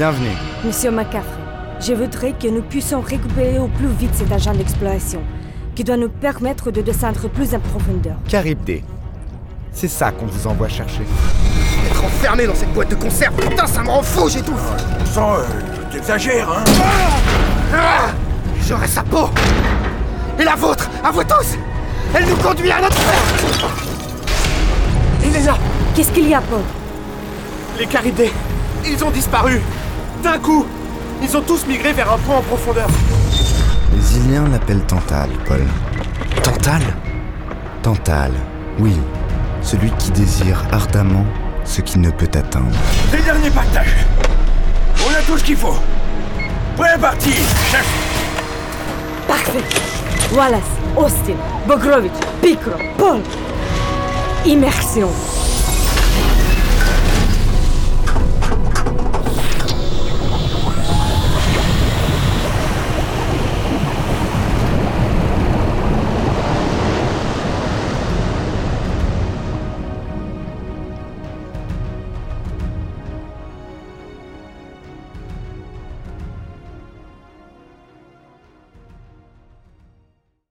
Bienvenue. Monsieur McCaffrey, je voudrais que nous puissions récupérer au plus vite cet agent d'exploration, qui doit nous permettre de descendre plus en profondeur. Caribdé. C'est ça qu'on vous envoie chercher. Être enfermé dans cette boîte de conserve, putain, ça me rend fou, j'étouffe Sans, euh, t'exagères, hein Ah J'aurai sa peau Et la vôtre, à vous tous Elle nous conduit à notre fin Elena, Qu'est-ce qu'il y a, Paul? Les Caribdés, ils ont disparu. D'un coup, ils ont tous migré vers un point en profondeur. Les Iliens l'appellent Tantal, Paul. Tantal? Tantal, oui. Celui qui désire ardemment ce qui ne peut atteindre. Les derniers pactages On a tout ce qu'il faut Prêt à partir, chef Parfait Wallace, Austin, Bogrovitch, Picro, Paul Immersion